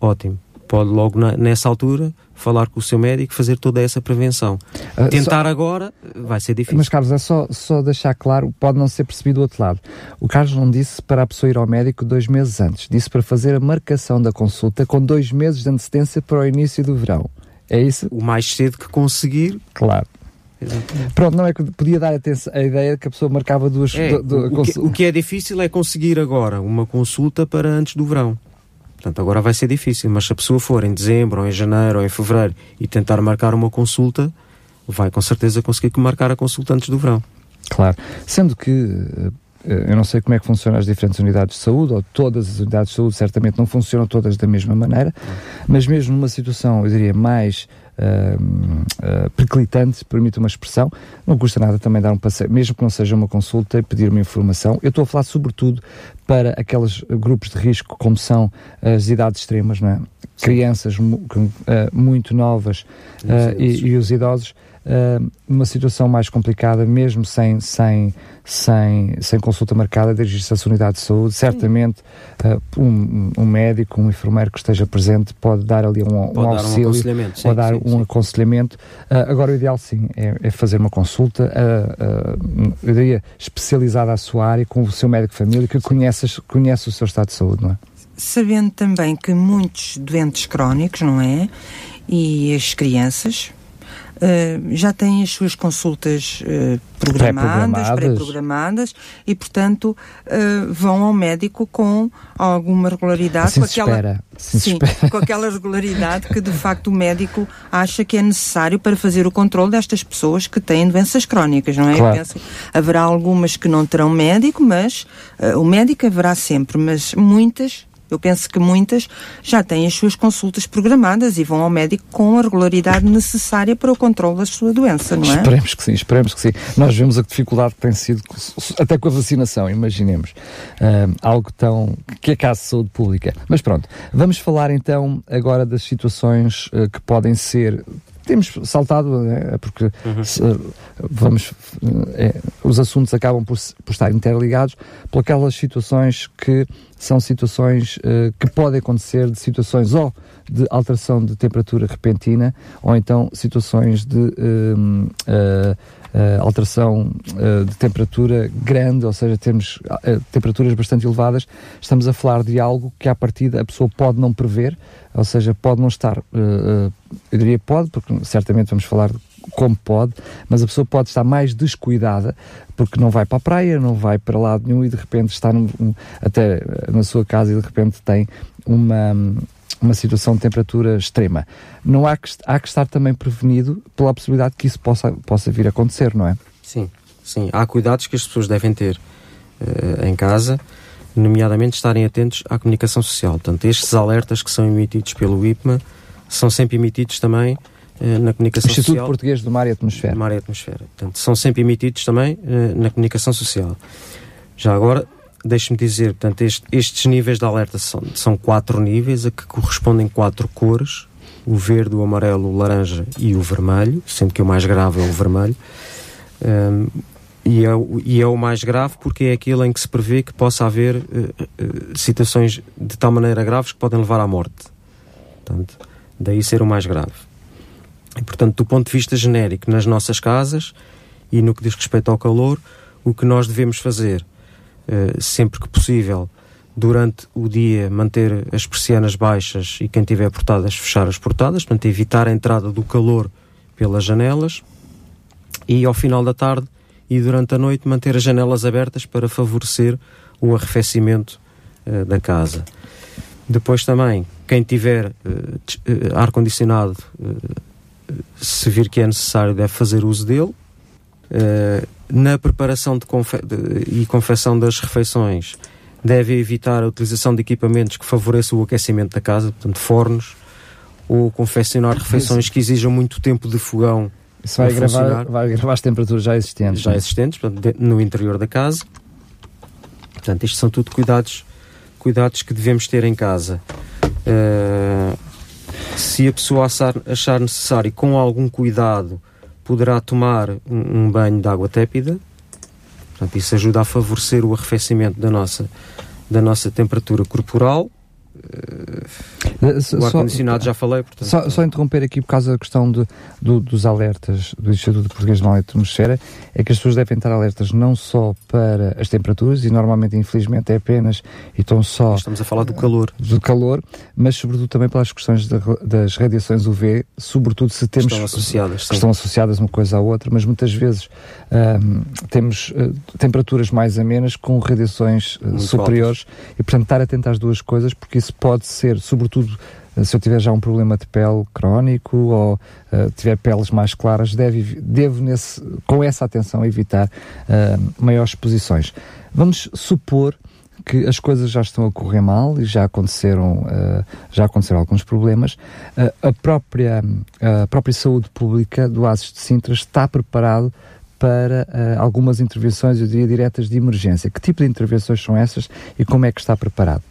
ótimo. Pode logo na, nessa altura falar com o seu médico, fazer toda essa prevenção. Uh, Tentar só... agora vai ser difícil. Mas, Carlos, é só, só deixar claro, pode não ser percebido do outro lado. O Carlos não disse para a pessoa ir ao médico dois meses antes, disse para fazer a marcação da consulta com dois meses de antecedência para o início do verão. É isso? O mais cedo que conseguir. Claro. Exatamente. Pronto, não é que podia dar a, ideia que a pessoa marcava duas. É, do, do, o, que, o que é difícil é conseguir agora uma consulta para antes do verão. Portanto, agora vai ser difícil, mas se a pessoa for em dezembro, ou em janeiro, ou em fevereiro e tentar marcar uma consulta, vai com certeza conseguir marcar a consulta antes do verão. Claro. Sendo que eh, eu não sei como é que funcionam as diferentes unidades de saúde, ou todas as unidades de saúde certamente não funcionam todas da mesma maneira, mas mesmo numa situação, eu diria, mais uh, perclitante, permite uma expressão, não custa nada também dar um passeio, mesmo que não seja uma consulta e pedir uma informação. Eu estou a falar sobretudo para aqueles grupos de risco, como são as idades extremas, não é? crianças uh, muito novas uh, e, e, os idosos, numa situação mais complicada, mesmo sem, sem, sem, sem consulta marcada, dirigir-se à sua unidade de saúde, certamente uh, um, um, médico, um enfermeiro que esteja presente pode dar ali um, um auxílio, um pode dar sim, um sim. aconselhamento. Uh, agora, o ideal, sim, é, é fazer uma consulta, uh, eu diria, especializada à sua área, com o seu médico de família, que conhece, conhece o seu estado de saúde, não é? Sabendo também que muitos doentes crónicos, não é? E as crianças, uh, já têm as suas consultas uh, programadas, pré-programadas, e, portanto, uh, vão ao médico com alguma regularidade. Assim com aquela, espera. Assim sim, com aquela regularidade que, de facto, o médico acha que é necessário para fazer o controle destas pessoas que têm doenças crónicas, não é? Claro. Penso, haverá algumas que não terão médico, mas o médico haverá sempre, mas muitas eu penso que muitas já têm as suas consultas programadas e vão ao médico com a regularidade necessária para o controle da sua doença, não é? Esperemos que sim, esperemos que sim. Nós vemos a dificuldade que tem sido, até com a vacinação, imaginemos, uh, algo tão. que é caso de saúde pública. Mas pronto, vamos falar então agora das situações uh, que podem ser temos saltado, né, porque uhum. se, vamos, é, os assuntos acabam por, por, estar interligados por aquelas situações que são situações uh, que podem acontecer de situações ou de alteração de temperatura repentina ou então situações de uh, uh, alteração de temperatura grande, ou seja, temos temperaturas bastante elevadas, estamos a falar de algo que à partida a pessoa pode não prever, ou seja, pode não estar, eu diria pode, porque certamente vamos falar como pode, mas a pessoa pode estar mais descuidada porque não vai para a praia, não vai para lado nenhum e de repente está num, até na sua casa e de repente tem uma, uma situação de temperatura extrema. Não há que, há que estar também prevenido pela possibilidade que isso possa, possa vir a acontecer, não é? Sim, sim. Há cuidados que as pessoas devem ter uh, em casa, nomeadamente estarem atentos à comunicação social. Portanto, estes alertas que são emitidos pelo IPMA são sempre emitidos também eh, na comunicação Instituto social. Português do Mar e Atmosfera. Mar e Atmosfera. Portanto, são sempre emitidos também uh, na comunicação social. Já agora, deixe-me dizer, portanto, este, estes níveis de alerta são, são quatro níveis a que correspondem quatro cores: o verde, o amarelo, o laranja e o vermelho, sendo que o mais grave é o vermelho. Um, e, é, e é o mais grave porque é aquele em que se prevê que possa haver uh, uh, situações de tal maneira graves que podem levar à morte. Portanto, daí ser o mais grave. E, portanto, do ponto de vista genérico, nas nossas casas e no que diz respeito ao calor, o que nós devemos fazer, sempre que possível, durante o dia, manter as persianas baixas e quem tiver portadas, fechar as portadas, portanto, evitar a entrada do calor pelas janelas e ao final da tarde e durante a noite manter as janelas abertas para favorecer o arrefecimento uh, da casa. Depois também, quem tiver uh, ar-condicionado se vir que é necessário, deve fazer uso dele. Na preparação confe de, e confecção das refeições, deve evitar a utilização de equipamentos que favoreçam o aquecimento da casa, portanto, fornos, ou confeccionar refeições que exijam muito tempo de fogão. Isso vai gravar, vai gravar as temperaturas já existentes. Já existentes, portanto, no interior da casa. Portanto, estes são tudo cuidados, cuidados que devemos ter em casa. Uh, se a pessoa achar, necessário, com algum cuidado, poderá tomar um, um banho de água tépida. Portanto, isso ajuda a favorecer o arrefecimento da nossa, da nossa temperatura corporal. O ar-condicionado já falei. Portanto, só, só, interromper aqui por causa da questão de, do, dos alertas do Instituto Português de Mal Atmosfera, é que as pessoas devem estar alertas não só para as temperaturas, e normalmente, infelizmente, é apenas e estão só. Estamos a falar do calor. Do calor, mas sobretudo também pelas questões das radiações UV, sobretudo se temos. Estão associadas. Que estão associadas uma coisa à outra, mas muitas vezes um, temos uh, temperaturas mais amenas com radiações uh, superiores altas. e, portanto, estar atento às duas coisas, porque isso pode ser, sobretudo eh, se eu tiver já um problema de pele crónico ou uh, tiver peles mais claras, deve, devo nesse, com essa atenção evitar uh, maiores exposições. Vamos supor que as coisas já estão a correr mal e já aconteceram, uh, já aconteceram alguns problemas. a, própria, a própria saúde pública do Ases de Sintra está preparado para algumas intervenções, eu diria, diretas de emergência. Que tipo de intervenções são essas e como é que está preparado?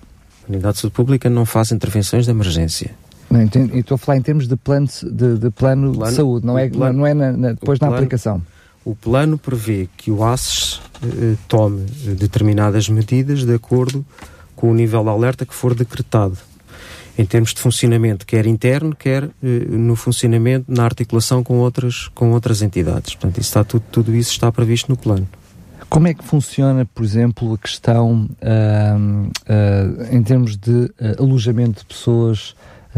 A Unidade de Saúde Pública não faz intervenções de emergência. Não, estou a falar em termos de plano de, de plano, plano, de saúde, não é, plano, não é na, na, depois plano, na aplicação. O plano prevê que o ACES eh, tome determinadas medidas de acordo com o nível de alerta que for decretado. Em termos de funcionamento, quer interno, quer eh, no funcionamento, na articulação com outras, com outras entidades. Portanto, isso está, tudo, tudo isso está previsto no plano. Como é que funciona, por exemplo, a questão uh, uh, em termos de uh, alojamento de pessoas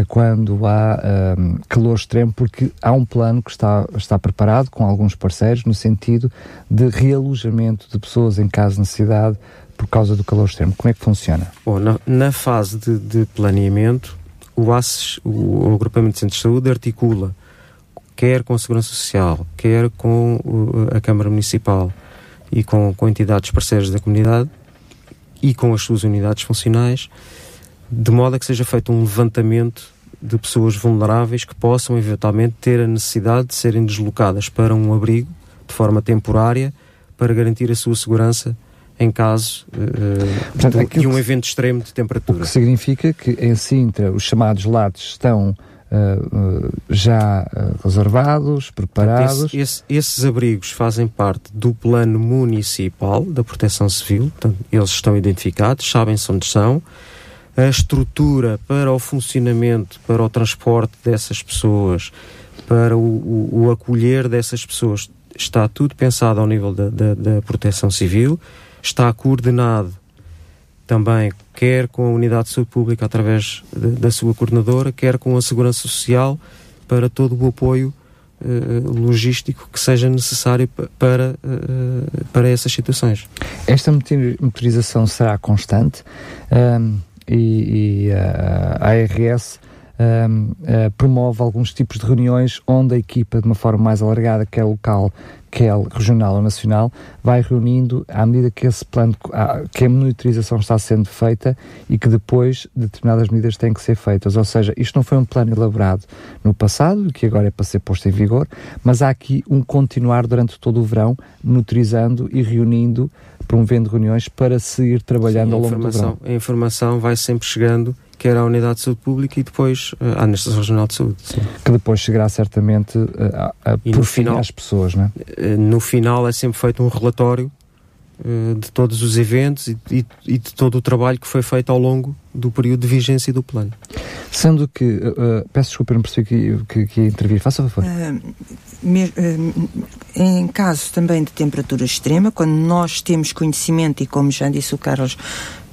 quando há calor extremo? Porque há um plano que está, está preparado com alguns parceiros no sentido de realojamento de pessoas em caso de necessidade por causa do calor extremo. Como é que funciona? Bom, na, na fase de, de, planeamento, o ACES, o Agrupamento de Centros de Saúde, articula quer com a Segurança Social, quer com a Câmara Municipal, e com, com entidades parceiras da comunidade e com as suas unidades funcionais, de modo a que seja feito um levantamento de pessoas vulneráveis que possam eventualmente ter a necessidade de serem deslocadas para um abrigo de forma temporária para garantir a sua segurança em caso uh, Portanto, de, de, um evento extremo de temperatura. O que significa que em Sintra os chamados lados estão uh, já reservados, preparados. Esse, esse, esses abrigos fazem parte do plano municipal da Proteção Civil, portanto, eles estão identificados, sabem-se onde são. A estrutura para o funcionamento, para o transporte dessas pessoas, para o, o, o acolher dessas pessoas, está tudo pensado ao nível da, da, da Proteção Civil, está coordenado também, quer com a Unidade de Saúde Pública através de, da sua coordenadora, quer com a Segurança Social, para todo o apoio uh, logístico que seja necessário para, uh, para essas situações. Esta motorização será constante um, e, e uh, a ARS um, uh, promove alguns tipos de reuniões onde a equipa, de uma forma mais alargada, quer local, quer regional ou nacional, vai reunindo à medida que esse plano, que a monitorização está sendo feita e que depois determinadas medidas têm que ser feitas. Ou seja, isto não foi um plano elaborado no passado, que agora é para ser posto em vigor, mas há aqui um continuar durante todo o verão, monitorizando e reunindo, promovendo reuniões para se ir trabalhando Sim, ao longo do verão. A informação vai sempre chegando quer à Unidade de Saúde Pública e depois uh, à Administração Regional de Saúde. Sim. Que depois chegará certamente uh, a, a, por fim final, às pessoas, não é? Uh, no final é sempre feito um relatório de todos os eventos e, e, e, de todo o trabalho que foi feito ao longo do período de vigência do plano. Sendo que, peço desculpa, não percebi que, que, que ia intervir, faça favor. Me, em caso também de temperatura extrema, quando nós temos conhecimento, e como já disse o Carlos,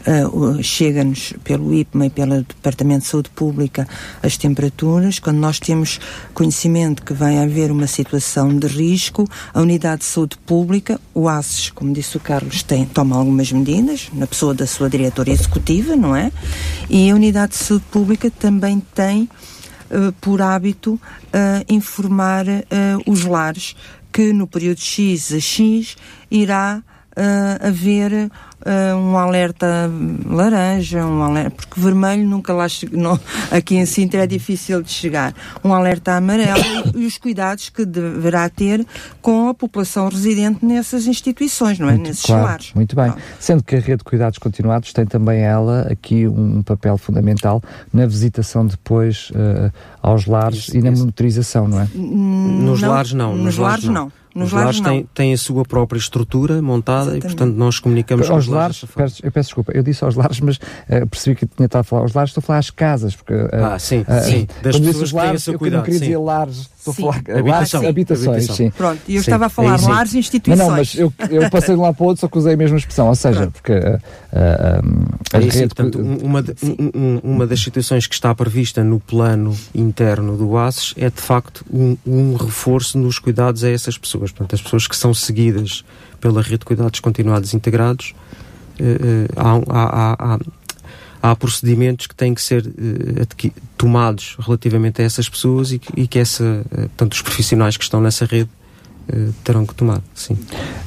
Uh, chega-nos pelo IPMA e pelo Departamento de Saúde Pública as temperaturas. Quando nós temos conhecimento que vai haver uma situação de risco, a Unidade de Saúde Pública, o ASES, como disse o Carlos, tem, toma algumas medidas, na pessoa da sua diretora executiva, não é? E a Unidade de Saúde Pública também tem uh, por hábito uh, informar os lares que no período X a X irá haver uh, um alerta laranja, um alerta, porque vermelho nunca lá chegou, aqui em Sintra é difícil de chegar, um alerta amarelo e, e, os cuidados que deverá ter com a população residente nessas instituições, não é? Muito, Nesses claro, lares. Muito bem. Pronto. Sendo que a rede de cuidados continuados tem também ela aqui um papel fundamental na visitação depois uh, aos lares isso, e na isso. monitorização, não é? Nos não, lares não. Nos, nos lares não. não. Nos Os lares, têm, têm, a sua própria estrutura montada Exatamente. e, portanto, nós comunicamos aos com os lares. lares eu peço desculpa, eu disse aos lares, mas uh, percebi que tinha estado a falar aos lares, estou a falar às casas. Porque, uh, ah, sim, uh, sim. Das pessoas lares, que têm o seu cuidado. Eu não queria dizer lares Estou sim. a falar habitação. habitações, habitação. sim. Pronto, e eu sim. estava a falar é, lares e instituições. Não, não, mas eu, eu passei de um lado para o outro, só que usei a mesma expressão, ou seja, Pronto. porque uh, uh, é isso, portanto, uma, de, um, uma das situações que está prevista no plano interno do ASES é de facto um, um reforço nos cuidados a essas pessoas. Portanto, as pessoas que são seguidas pela rede de cuidados continuados integrados, uh, há, há, há há procedimentos que têm que ser uh, tomados relativamente a essas pessoas e que, e que essa, uh, portanto, os profissionais que estão nessa rede uh, terão que tomar, sim.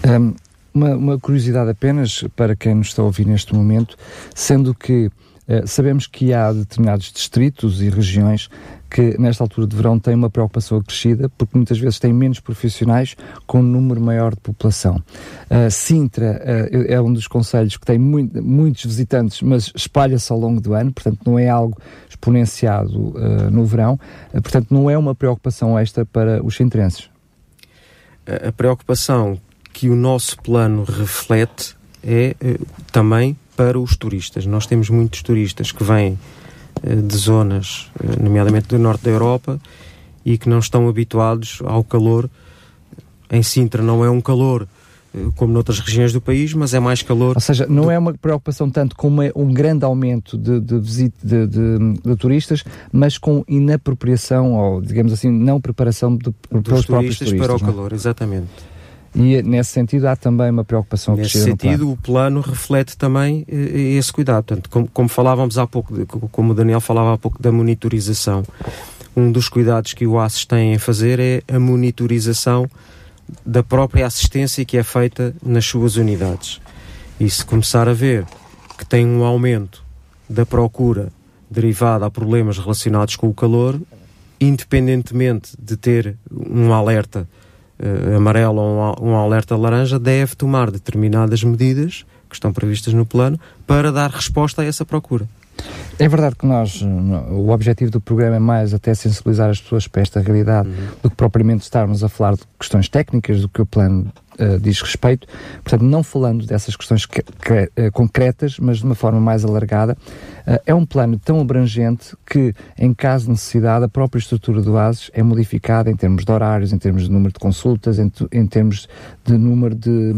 Um, uma, uma, curiosidade apenas para quem nos está a ouvir neste momento, sendo que sabemos que há determinados distritos e regiões que nesta altura de verão têm uma preocupação acrescida, porque muitas vezes têm menos profissionais com um número maior de população. Uh, Sintra uh, é um dos conselhos que tem muito, muitos visitantes, mas espalha-se ao longo do ano, portanto não é algo exponenciado uh, no verão, portanto não é uma preocupação esta para os sintrenses. A preocupação que o nosso plano reflete é também para os turistas. Nós temos muitos turistas que vêm eh, de zonas, eh, nomeadamente do norte da Europa, e que não estão habituados ao calor. Em Sintra não é um calor eh, como noutras regiões do país, mas é mais calor. Ou seja, não do... é uma preocupação tanto com uma, um grande aumento de, de, visita, de, de, de, turistas, mas com inapropriação, ou digamos assim, não preparação de, dos turistas, turistas para o não? calor, exatamente. E nesse sentido há também uma preocupação Nesse sentido, plano. o plano reflete também eh, esse cuidado. Portanto, como, como, falávamos há pouco, como o Daniel falava há pouco da monitorização, um dos cuidados que o ASES tem em fazer é a monitorização da própria assistência que é feita nas suas unidades. E se começar a ver que tem um aumento da procura derivada a problemas relacionados com o calor, independentemente de ter um alerta amarelo ou um, alerta laranja, deve tomar determinadas medidas que estão previstas no plano para dar resposta a essa procura. É verdade que nós, o objetivo do programa é mais até sensibilizar as pessoas para esta realidade uhum. do que propriamente estarmos a falar de questões técnicas do que o plano uh, diz respeito. Portanto, não falando dessas questões que, que, uh, concretas, mas de uma forma mais alargada. Uh, é um plano tão abrangente que, em caso de necessidade, a própria estrutura do ASES é modificada em termos de horários, em termos de número de consultas, em, em termos de número de,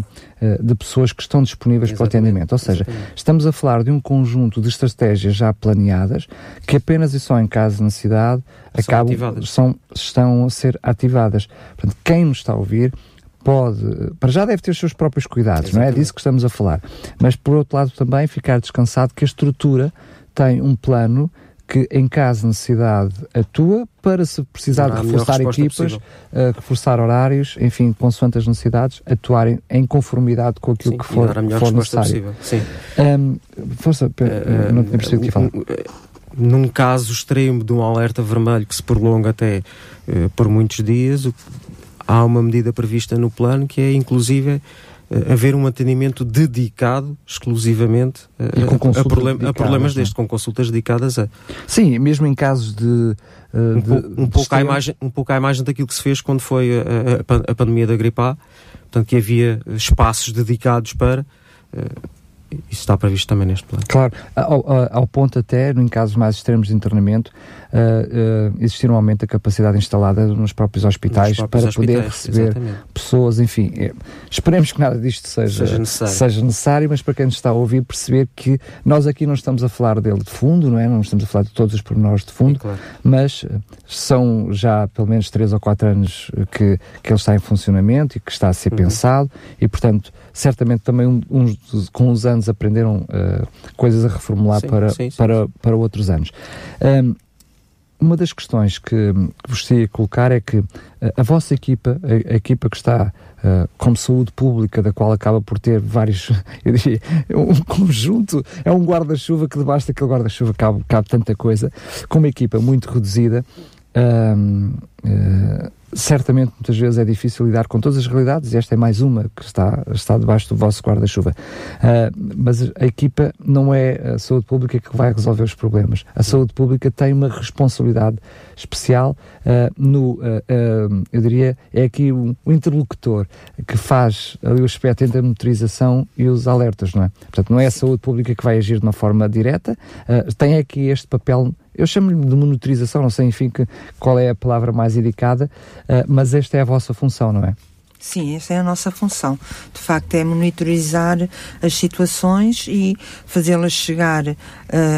de pessoas que estão disponíveis Exatamente. para o atendimento. Ou seja, Exatamente. estamos a falar de um conjunto de estratégias já planeadas que apenas e só em caso de necessidade são acabam, são, estão a ser ativadas. Portanto, quem nos está a ouvir pode, para já deve ter os seus próprios cuidados, Exatamente. não é disso que estamos a falar. Mas por outro lado também ficar descansado que a estrutura tem um plano que em caso de necessidade atua para se precisar de reforçar equipas, uh, reforçar horários, enfim, consoante as necessidades, atuarem em conformidade com aquilo Sim, que for, for necessário. Sim. Um, força, uh, não tinha percebido o que falar. Num caso extremo de um alerta vermelho que se prolonga até uh, por muitos dias, há uma medida prevista no plano que é, inclusive, uh, haver um atendimento dedicado exclusivamente uh, a, problem a, problemas é? deste, com consultas dedicadas a. Sim, mesmo em casos de. Uh, um, de, um, pouco à imagem, um pouco à imagem daquilo que se fez quando foi a, a, a pandemia da gripe A, portanto, que havia espaços dedicados para isso está previsto também neste plano. Claro, ao, ao ponto até, em casos mais extremos de internamento, uh, uh, existir um aumento da capacidade instalada nos próprios hospitais nos próprios para hospitais, poder receber exatamente. pessoas, enfim. É, esperemos que nada disto seja, seja, necessário. seja necessário, mas para quem nos está a ouvir, perceber que nós aqui não estamos a falar dele de fundo, não é? Não estamos a falar de todos os pormenores de fundo, claro. mas são já pelo menos 3 ou 4 anos que, que ele está em funcionamento e que está a ser uhum. pensado e, portanto, certamente também um, uns, com os anos aprenderam uh, coisas a reformular sim, para, sim, sim, para, para outros anos. Um, uma das questões que, que vos a colocar é que a, a vossa equipa, a, a, equipa que está uh, como saúde pública, da qual acaba por ter vários, eu diria, um conjunto, é um guarda-chuva que debaixo daquele guarda-chuva cabe, cabe tanta coisa, com uma equipa muito reduzida. Uh, certamente muitas vezes é difícil lidar com todas as realidades e esta é mais uma que está, está debaixo do vosso guarda-chuva. Uh, mas a equipa não é a saúde pública que vai resolver os problemas. A saúde pública tem uma responsabilidade especial uh, no, uh, eu diria, é aqui o, o, interlocutor que faz ali o aspecto entre a motorização e os alertas, não é? Portanto, não é a saúde pública que vai agir de uma forma direta, tem aqui este papel eu chamo-lhe de monitorização, não sei, enfim, que, qual é a palavra mais indicada, uh, mas esta é a vossa função, não é? Sim, essa é a nossa função. De facto, é monitorizar as situações e fazê-las chegar uh,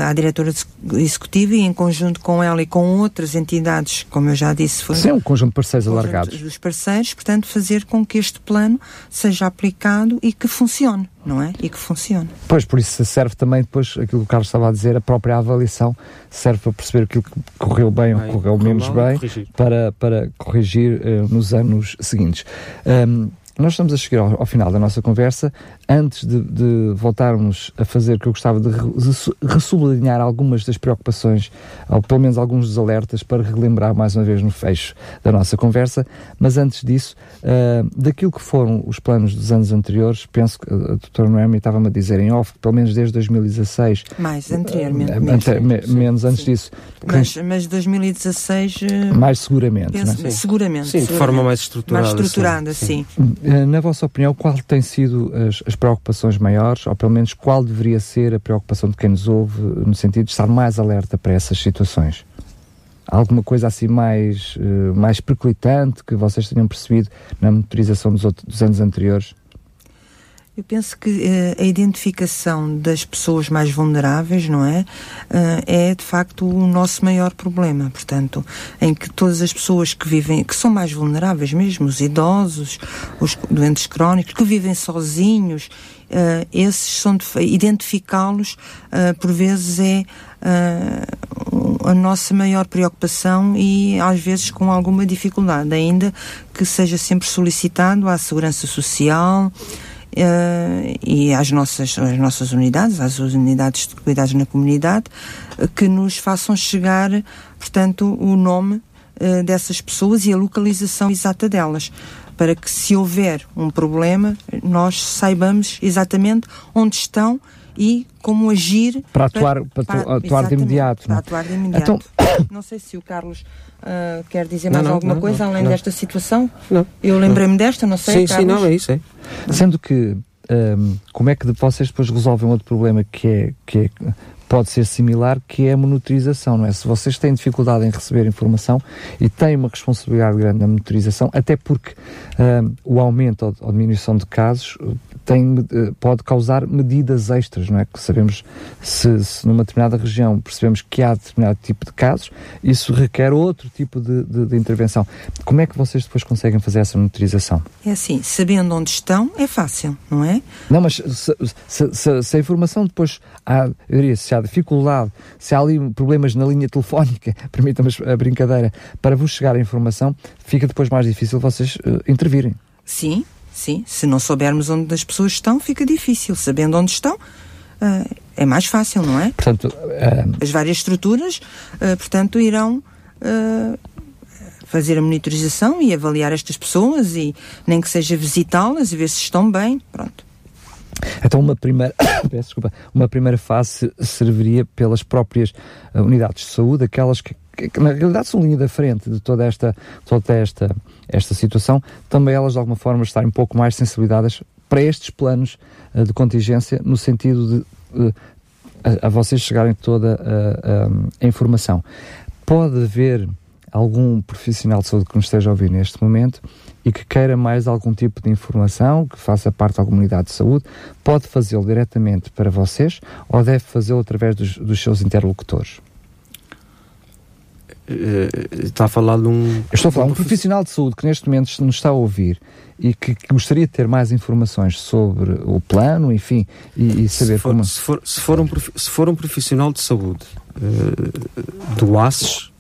à diretora executiva e, em conjunto com ela e com outras entidades, como eu já disse, foi. Sim, um conjunto de parceiros alargados. Dos parceiros, portanto, fazer com que este plano seja aplicado e que funcione não é? E que funcione. Pois, por isso serve também depois aquilo que o Carlos estava a dizer, a própria avaliação serve para perceber aquilo que correu bem, bem ou correu menos bem, para, para corrigir uh, nos anos seguintes. Um, nós estamos a chegar ao, ao, final da nossa conversa. Antes de, de, voltarmos a fazer o que eu gostava de ressublinhar algumas das preocupações, ou pelo menos alguns dos alertas, para relembrar mais uma vez no fecho da nossa conversa. Mas antes disso, uh, daquilo que foram os planos dos anos anteriores, penso que a doutora Noemi estava-me a dizer em off, pelo menos desde 2016. Mais anteriormente. Uh, me, menos antes sim. disso. Mas, mas 2016. Uh, mais seguramente. Penso, é? Seguramente. Sim, de forma mais estruturada. Mais estruturada, sim. sim. Eh, na vossa opinião, qual tem sido as, as, preocupações maiores, ou pelo menos qual deveria ser a preocupação de quem nos ouve, no sentido de estar mais alerta para essas situações? Alguma coisa assim mais, uh, mais perclitante que vocês tenham percebido na monitorização dos, outros, dos anos anteriores? Eu penso que uh, a identificação das pessoas mais vulneráveis, não é? Uh, é de facto o nosso maior problema. Portanto, em que todas as pessoas que vivem, que são mais vulneráveis mesmo, os idosos, os doentes crónicos, que vivem sozinhos, uh, esses são identificá-los, por vezes é a nossa maior preocupação e às vezes com alguma dificuldade, ainda que seja sempre solicitado à Segurança Social, uh, e às nossas, às nossas unidades, às unidades de cuidados na comunidade, uh, que nos façam chegar, portanto, o nome uh, dessas pessoas e a localização exata delas para que se houver um problema nós saibamos exatamente onde estão e como agir para atuar, para, para atuar de imediato. Para atuar de imediato. Então... Não sei se o Carlos uh, quer dizer mais não, alguma não, coisa além desta situação. Não. Eu lembrei-me desta, não sei. Sim, Carlos. sim, não, é isso. É. Sendo que um, como é que vocês depois resolvem outro problema que é, que é pode ser similar, que é a monitorização, não é? Se vocês têm dificuldade em receber informação e têm uma responsabilidade grande na monitorização, até porque uh, o aumento ou, ou, diminuição de casos tem, uh, pode causar medidas extras, não é? Que sabemos se, se, numa determinada região percebemos que há determinado tipo de casos, isso requer outro tipo de, de, de intervenção. Como é que vocês depois conseguem fazer essa monitorização? É assim, sabendo onde estão, é fácil, não é? Não, mas se, se, se a informação depois, há, eu diria, se há dificuldade, se há ali problemas na linha telefónica, permitam-me a brincadeira, para vos chegar a informação, fica depois mais difícil vocês uh, intervirem. Sim, sim. Se não soubermos onde as pessoas estão, fica difícil. Sabendo onde estão, uh, é mais fácil, não é? Portanto, uh... as várias estruturas, portanto, irão fazer a monitorização e avaliar estas pessoas e nem que seja visitá-las e ver se estão bem, pronto. Então uma primeira, peço desculpa, uma primeira fase serviria pelas próprias uh, unidades de saúde, aquelas que, que, na realidade são linha da frente de toda esta, toda esta, esta situação, também elas de alguma forma estarem um pouco mais sensibilizadas para estes planos uh, de contingência, no sentido de a, a, vocês chegarem toda a, a informação. Pode haver algum profissional de saúde que nos esteja a ouvir neste momento e que queira mais algum tipo de informação, que faça parte da comunidade de saúde, pode fazê-lo diretamente para vocês ou deve fazê-lo através dos, dos seus interlocutores? Uh, está a falar de um. Eu estou a falar de um profissional de saúde que neste momento nos está a ouvir e que, que gostaria de ter mais informações sobre o plano, enfim, e, e saber se for, como. Se for, se for, um, se for um profissional de saúde uh, do ACES,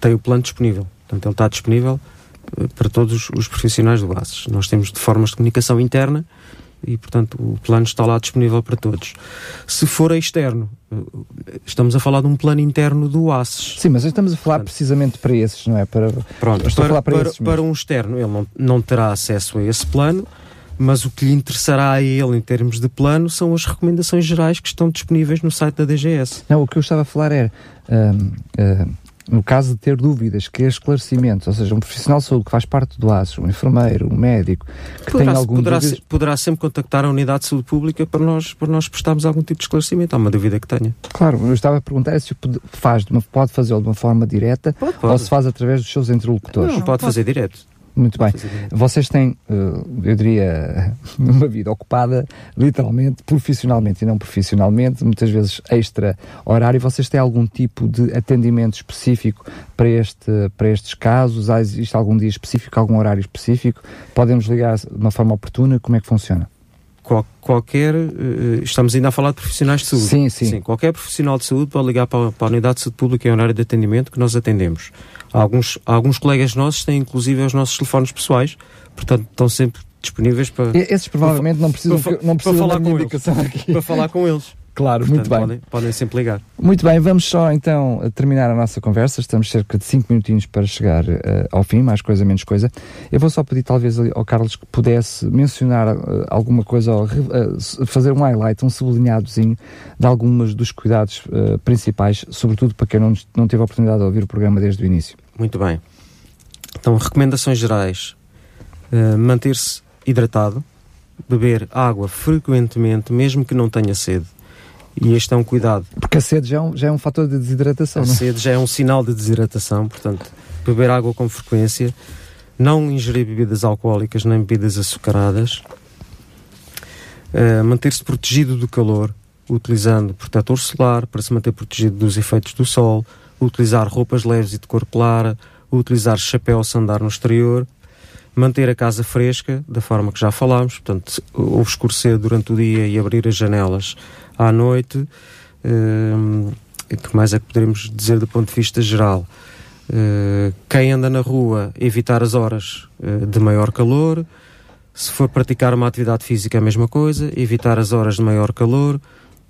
tem o plano disponível. Portanto, ele está disponível para todos os profissionais do BASES. Nós temos de formas de comunicação interna e, portanto, o plano está lá disponível para todos. Se for externo, estamos a falar de um plano interno do ACES. Sim, mas estamos a falar portanto, precisamente para esses, não é? Para, pronto, estou para, a falar para, para, esses para um externo, ele não, não terá acesso a esse plano, mas o que lhe interessará a ele em termos de plano são as recomendações gerais que estão disponíveis no site da DGS. Não, o que eu estava a falar era. Hum, hum, no caso de ter dúvidas, querer esclarecimentos, ou seja, um profissional de saúde que faz parte do ASO, um enfermeiro, um médico, que poderá, tem algum poderá, dúvidas... poderá sempre contactar a unidade de saúde pública para nós, para nós prestarmos algum tipo de esclarecimento. Há uma dúvida que tenha. Claro, eu estava a perguntar se faz, pode fazê-lo de uma forma direta pode, pode. ou se faz através dos seus interlocutores. Não, pode, pode. fazer direto. Muito bem. Vocês têm, eh, eu diria, uma vida ocupada, literalmente, profissionalmente e não profissionalmente, muitas vezes extra horário. Vocês têm algum tipo de atendimento específico para, este, para estes casos? Há, existe algum dia específico, algum horário específico? Podemos ligar de uma forma oportuna? Como é que funciona? Qual, qualquer, uh, estamos ainda a falar de profissionais de saúde. Sim, sim. sim qualquer profissional de saúde pode ligar para, para a unidade de saúde pública em horário de atendimento que nós atendemos. Alguns, alguns colegas nossos têm inclusive os nossos telefones pessoais, portanto estão sempre disponíveis para. Esses provavelmente para, não precisam, para, não precisam para falar com indicação eles, aqui. Para falar com eles. Claro, Portanto, muito bem. Podem, podem, sempre ligar. Muito bem, vamos só então terminar a nossa conversa. Estamos cerca de 5 minutinhos para chegar uh, ao fim, mais coisa, menos coisa. Eu vou só pedir talvez ao Carlos que pudesse mencionar uh, alguma coisa, ou uh, fazer um highlight, um sublinhadozinho de alguns dos cuidados principais, sobretudo para quem não, não teve a oportunidade de ouvir o programa desde o início. Muito bem. Então, recomendações gerais: manter-se hidratado, beber água frequentemente, mesmo que não tenha sede e este é um cuidado. Porque a sede já é um, já é um fator de desidratação. A não? É? sede já é um sinal de desidratação, portanto, beber água com frequência, não ingerir bebidas alcoólicas nem bebidas açucaradas, uh, manter-se protegido do calor, utilizando protetor solar para se manter protegido dos efeitos do sol, utilizar roupas leves e de cor clara, utilizar chapéu se andar no exterior, manter a casa fresca, da forma que já falámos, portanto, ou escurecer durante o dia e abrir as janelas à noite. Uh, que mais é que poderemos dizer do ponto de vista geral? Uh, quem anda na rua, evitar as horas uh, de maior calor. Se for praticar uma atividade física, a mesma coisa, evitar as horas de maior calor.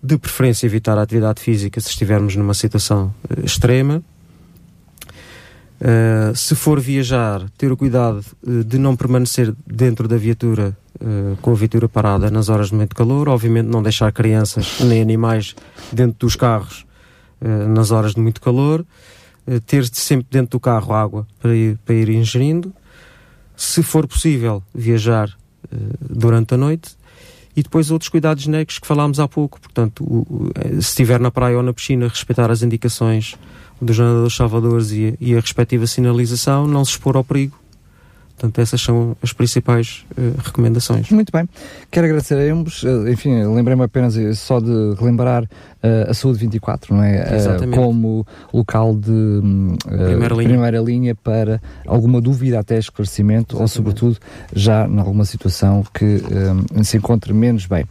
De preferência, evitar a atividade física se estivermos numa situação uh, extrema. Se for viajar, ter o cuidado de não permanecer dentro da viatura uh, com a viatura parada nas horas de muito calor, obviamente não deixar crianças nem animais dentro dos carros nas horas de muito calor, ter sempre dentro do carro água para ir, para ir ingerindo, se for possível viajar durante a noite e depois outros cuidados genéricos que falámos há pouco, portanto, o, o, se estiver na praia ou na piscina, respeitar as indicações dos nadadores salvadores e, e a respectiva sinalização, não se expor ao perigo Portanto, essas são as principais uh, recomendações. Muito bem. Quero agradecer a ambos. Uh, enfim, lembrei-me apenas só de relembrar uh, a Saúde 24, não é? Exatamente. como local de primeira linha. primeira, linha. para alguma dúvida até esclarecimento Exatamente. ou, sobretudo, já em alguma situação que se encontre menos bem.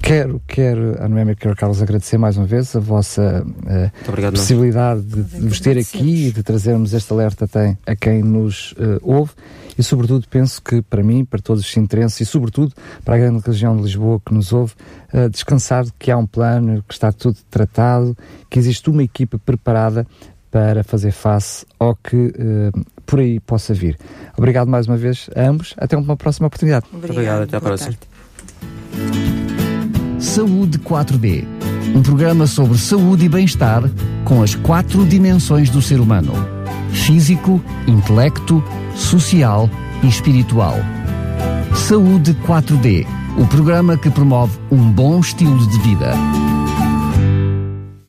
Quero, quero, a Noémia, quero, Carlos, agradecer mais uma vez a vossa uh, obrigado, possibilidade de, de vos ter aqui e de trazermos este alerta até a quem nos uh, ouve e, sobretudo, penso que para mim, para todos os sintrenses e, sobretudo, para a grande região de Lisboa que nos ouve, uh, descansar de que há um plano, que está tudo tratado, que existe uma equipa preparada para fazer face ao que uh, por aí possa vir. Obrigado mais uma vez a ambos. Até uma próxima oportunidade. Obrigado, Obrigado até a próxima. Saúde 4D um programa sobre saúde e bem-estar com as quatro dimensões do ser humano: físico, intelecto, social e espiritual. Saúde 4D o programa que promove um bom estilo de vida.